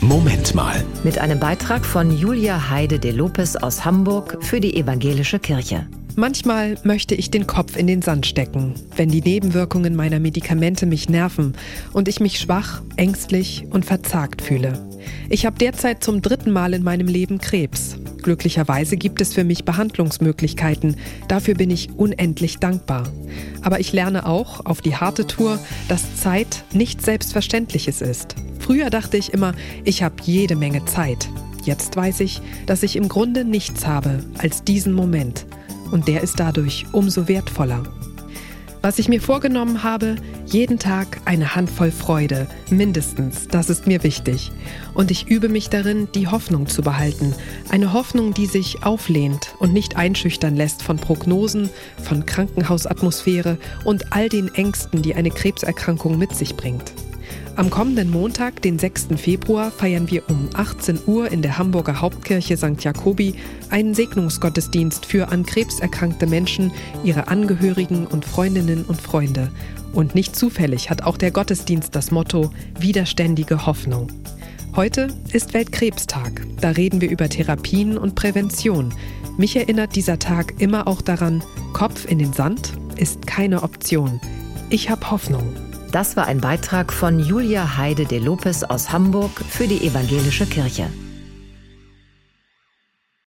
Moment mal. Mit einem Beitrag von Julia Heide de Lopez aus Hamburg für die Evangelische Kirche. Manchmal möchte ich den Kopf in den Sand stecken, wenn die Nebenwirkungen meiner Medikamente mich nerven und ich mich schwach, ängstlich und verzagt fühle. Ich habe derzeit zum dritten Mal in meinem Leben Krebs. Glücklicherweise gibt es für mich Behandlungsmöglichkeiten. Dafür bin ich unendlich dankbar. Aber ich lerne auch auf die harte Tour, dass Zeit nichts Selbstverständliches ist. Früher dachte ich immer, ich habe jede Menge Zeit. Jetzt weiß ich, dass ich im Grunde nichts habe als diesen Moment. Und der ist dadurch umso wertvoller. Was ich mir vorgenommen habe, jeden Tag eine Handvoll Freude, mindestens, das ist mir wichtig. Und ich übe mich darin, die Hoffnung zu behalten. Eine Hoffnung, die sich auflehnt und nicht einschüchtern lässt von Prognosen, von Krankenhausatmosphäre und all den Ängsten, die eine Krebserkrankung mit sich bringt. Am kommenden Montag, den 6. Februar, feiern wir um 18 Uhr in der Hamburger Hauptkirche St. Jakobi einen Segnungsgottesdienst für an Krebs erkrankte Menschen, ihre Angehörigen und Freundinnen und Freunde. Und nicht zufällig hat auch der Gottesdienst das Motto Widerständige Hoffnung. Heute ist Weltkrebstag. Da reden wir über Therapien und Prävention. Mich erinnert dieser Tag immer auch daran, Kopf in den Sand ist keine Option. Ich habe Hoffnung. Das war ein Beitrag von Julia Heide de Lopez aus Hamburg für die Evangelische Kirche.